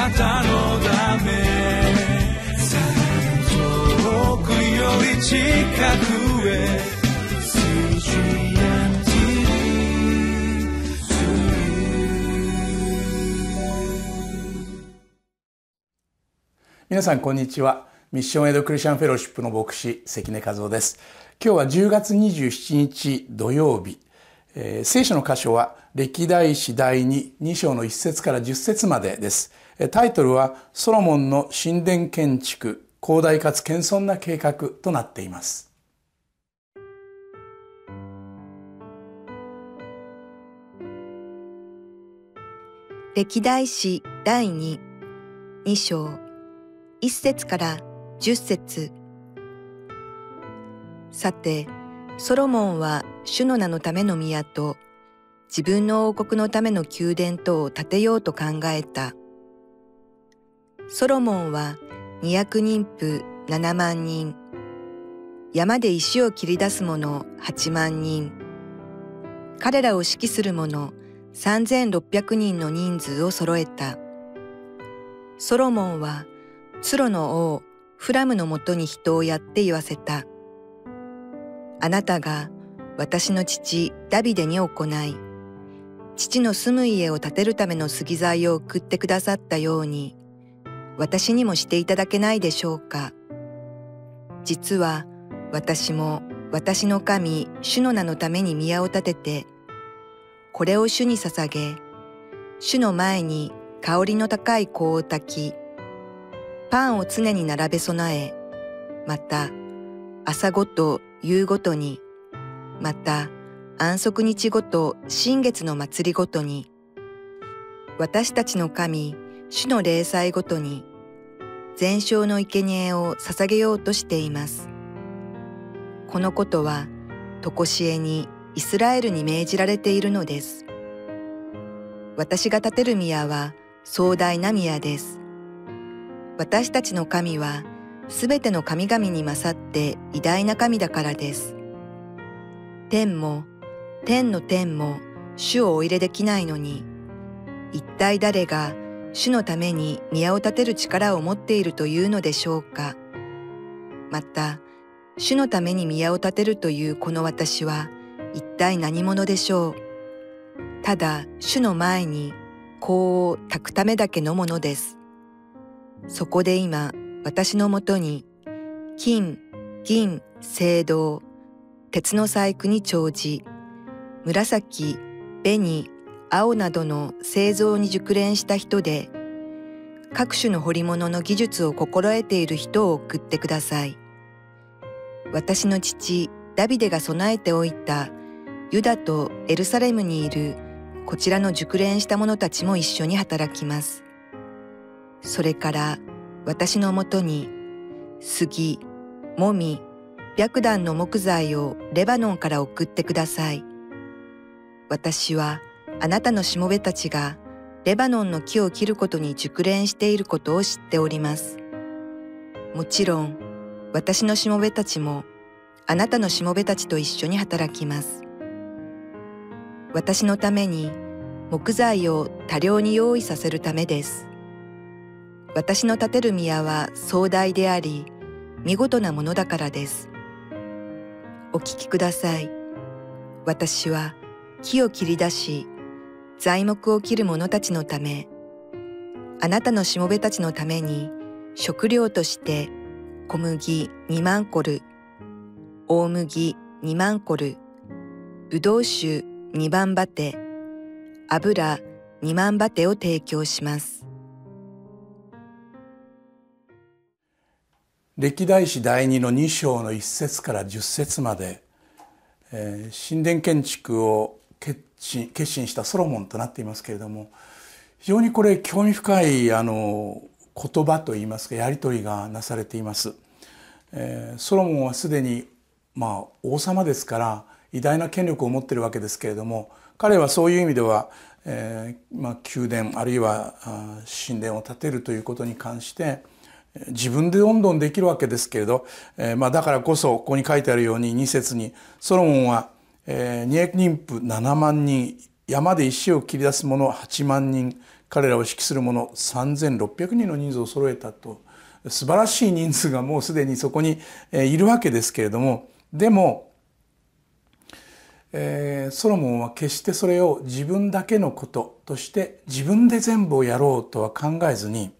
なたのため遠くより近くへ皆さんこんにちは。ミッションエイドクリスチャンフェローシップの牧師関根和夫です。今日は10月27日土曜日、えー、聖書の箇所は歴代史第2 2章の1節から10節までです。タイトルはソロモンの神殿建築広大かつ謙遜な計画となっています歴代史第2 2章1節から10節さて、ソロモンは主の名のための宮と自分の王国のための宮殿とを建てようと考えた。ソロモンは200人婦7万人、山で石を切り出す者8万人、彼らを指揮する者3600人の人数を揃えた。ソロモンはツロの王フラムのもとに人をやって言わせた。あなたが私の父ダビデに行い、父の住む家を建てるための杉材を送ってくださったように、私にもしていただけないでしょうか。実は私も私の神主の名のために宮を建てて、これを主に捧げ、主の前に香りの高い香を焚き、パンを常に並べ備え、また朝ごと夕ごとに、また安息日ごと新月の祭りごとに、私たちの神、主の霊祭ごとに、全焼の生贄を捧げようとしています。このことは、とこしえにイスラエルに命じられているのです。私が建てる宮は壮大な宮です。私たちの神はすべての神々に勝って偉大な神だからです。天も天の天も主をお入れできないのに、一体誰が主のために宮を建てる力を持っているというのでしょうか。また、主のために宮を建てるというこの私は一体何者でしょう。ただ主の前に香を炊くためだけのものです。そこで今、私のもとに、金、銀、青銅、鉄の細工に長寿、紫、紅、青などの製造に熟練した人で、各種の彫り物の技術を心得ている人を送ってください。私の父、ダビデが備えておいたユダとエルサレムにいるこちらの熟練した者たちも一緒に働きます。それから私のもとに杉、もみ、白檀の木材をレバノンから送ってください。私はあなたのしもべたちがレバノンの木を切ることに熟練していることを知っております。もちろん私のしもべたちもあなたのしもべたちと一緒に働きます。私のために木材を多量に用意させるためです。私の建てる宮は壮大であり、見事なものだからです。お聞きください。私は木を切り出し、材木を切る者たちのため、あなたのしもべたちのために食料として小麦2万コル、大麦2万コル、ぶどう酒2万バテ、油2万バテを提供します。歴代史第2の2章の1節から10節まで、えー、神殿建築を決決心したソロモンとなっていますけれども非常にこれ興味深いあの言葉といいますかやり取りがなされています。えー、ソロモンはすでにまあ王様ですから偉大な権力を持っているわけですけれども彼はそういう意味では、えーまあ、宮殿あるいは神殿を建てるということに関して自分でどんどんできるわけですけれど、えー、まあだからこそここに書いてあるように2節にソロモンは、えー、二役人婦7万人山で石を切り出す者8万人彼らを指揮する者3600人の人数を揃えたと素晴らしい人数がもうすでにそこにいるわけですけれどもでも、えー、ソロモンは決してそれを自分だけのこととして自分で全部をやろうとは考えずに、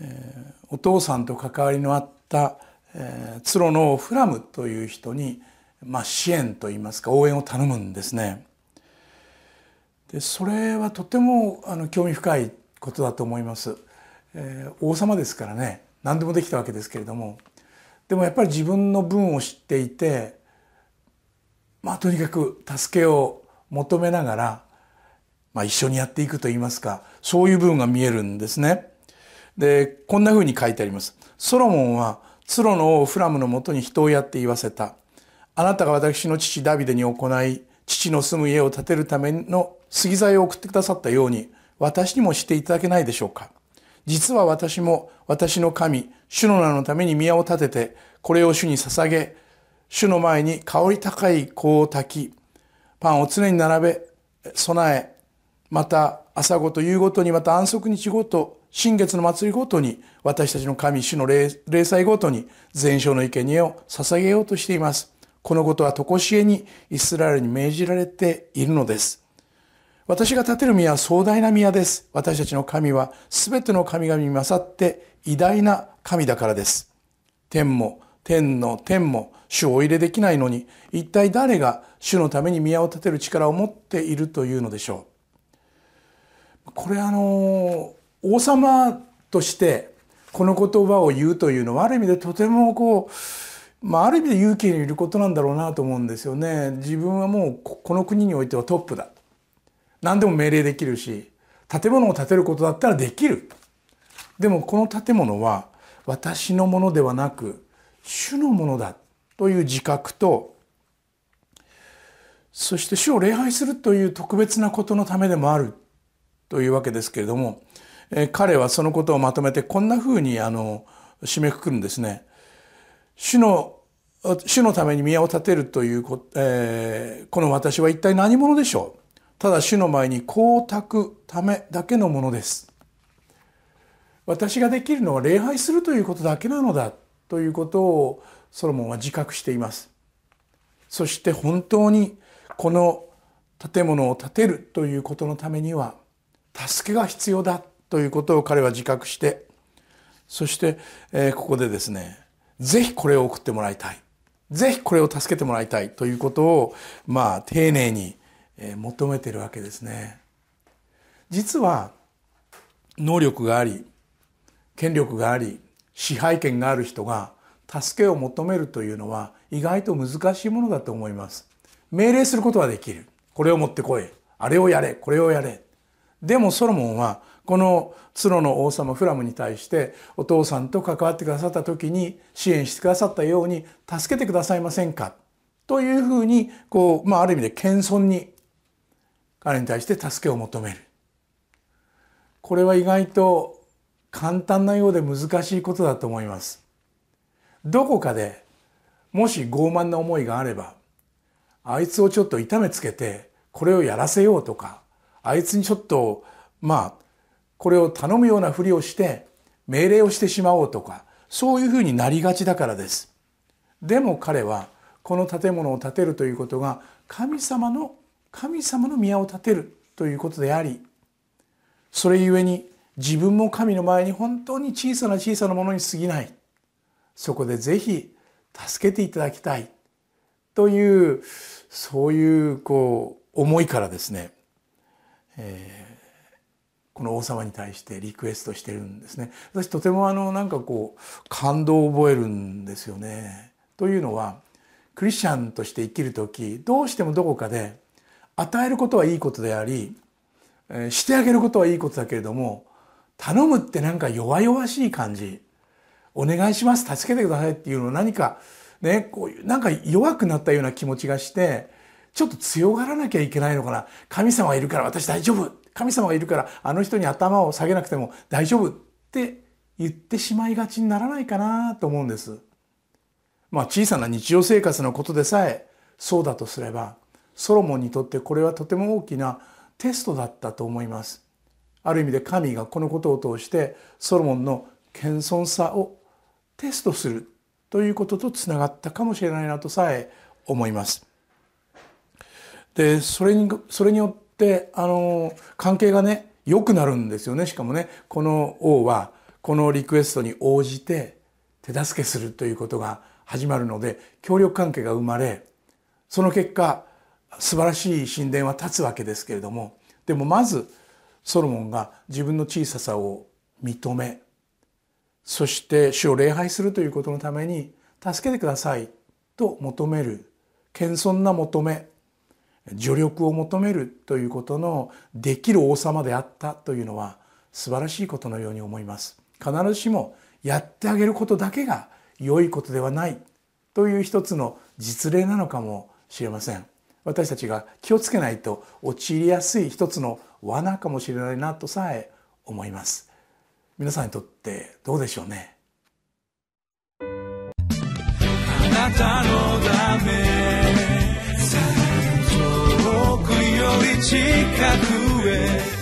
えー、お父さんと関わりのあった、えー、ツロのフラムという人に、まあ、支援といいますか応援を頼むんですね。でそれはとてもあの興味深いことだと思います。えー、王様ですからね何でもできたわけですけれどもでもやっぱり自分の分を知っていてまあとにかく助けを求めながら、まあ、一緒にやっていくといいますかそういう部分が見えるんですね。でこんなふうに書いてあります。ソロモンはツロの王フラムのもとに人をやって言わせた。あなたが私の父ダビデに行い父の住む家を建てるための杉材を送ってくださったように私にもしていただけないでしょうか？実は私も私の神、主の名のために宮を建てて、これを主に捧げ、主の前に香り高い香を炊き、パンを常に並べ、備え、また朝ごと夕ごとにまた安息日ごと、新月の祭りごとに、私たちの神、主の霊祭ごとに、全焼の生贄を捧げようとしています。このことは常しえにイスラエルに命じられているのです。私が建てる宮は壮大な宮です。私たちの神は全ての神々に勝って偉大な神だからです。天も天の天も主をお入れできないのに、一体誰が主のために宮を建てる力を持っているというのでしょう。これあの、王様としてこの言葉を言うというのはある意味でとてもこう、まあ、ある意味で勇気にいることなんだろうなと思うんですよね。自分はもうこの国においてはトップだ。何でも命令できるし建物を建てることだったらできるでもこの建物は私のものではなく主のものだという自覚とそして主を礼拝するという特別なことのためでもあるというわけですけれども、え彼はそのことをまとめてこんなふうにあの締めくくるんですね。主の主のために宮を建てるというこ,、えー、この私は一体何者でしょう？ただ主の前に光沢ためだけのものです。私ができるのは礼拝するということだけなのだということをソロモンは自覚しています。そして本当にこの建物を建てるということのためには助けが必要だということを彼は自覚してそして、え、ここでですねぜひこれを送ってもらいたい。ぜひこれを助けてもらいたいということをまあ丁寧に求めてるわけですね。実は能力があり権力があり支配権がある人が助けを求めるというのは意外と難しいものだと思います。命令することはできる。これを持ってこい。あれをやれ。これをやれ。でもソロモンはこのツロの王様フラムに対してお父さんと関わってくださった時に支援してくださったように助けてくださいませんか？というふうにこう、まあ、ある意味で謙遜に彼に対して助けを求める。これは意外と簡単なようで難しいことだと思います。どこかでもし傲慢な思いがあればあいつをちょっと痛めつけてこれをやらせようとかあいつにちょっとまあこれを頼むようなふりをして命令をしてしまおうとかそういうふうになりがちだからです。でも彼はこの建物を建てるということが神様の神様の宮を建てるということでありそれゆえに自分も神の前に本当に小さな小さなものに過ぎない。そこでぜひ助けていただきたい。というそういうこう思いからですね、えー、この王様に対してリクエストしてるんですね。私とてもあのなんかこう感動を覚えるんですよね。というのはクリスチャンとして生きる時どうしてもどこかで与えることはいいことであり、してあげることはいいことだけれども頼むってなんか弱々しい感じ。お願いします助けてくださいっていうの何かねこういうなんか弱くなったような気持ちがしてちょっと強がらなきゃいけないのかな。神様いるから私大丈夫。神様がいるからあの人に頭を下げなくても大丈夫って言ってしまいがちにならないかなと思うんです。まあ小さな日常生活のことでさえそうだとすればソロモンにとってこれはとても大きなテストだったと思います。ある意味で神がこのことを通してソロモンの謙遜さをテストするということとつながったかもしれないなとさえ思います。でそれにそれによってあの関係がね良くなるんですよね。しかもねこの王はこのリクエストに応じて手助けするということが始まるので協力関係が生まれその結果素晴らしい神殿は立つわけですけれどもでもまずソロモンが自分の小ささを認めそして主を礼拝するということのために助けてくださいと求める謙遜な求め助力を求めるということのできる王様であったというのは素晴らしいことのように思います。必ずしもやってあげることだけが良いことではないという一つの実例なのかもしれません。私たちが気をつけないと陥りやすい一つの罠かもしれないなとさえ思います。皆さんにとってどうでしょうね？あなたのため。遠くより近くへ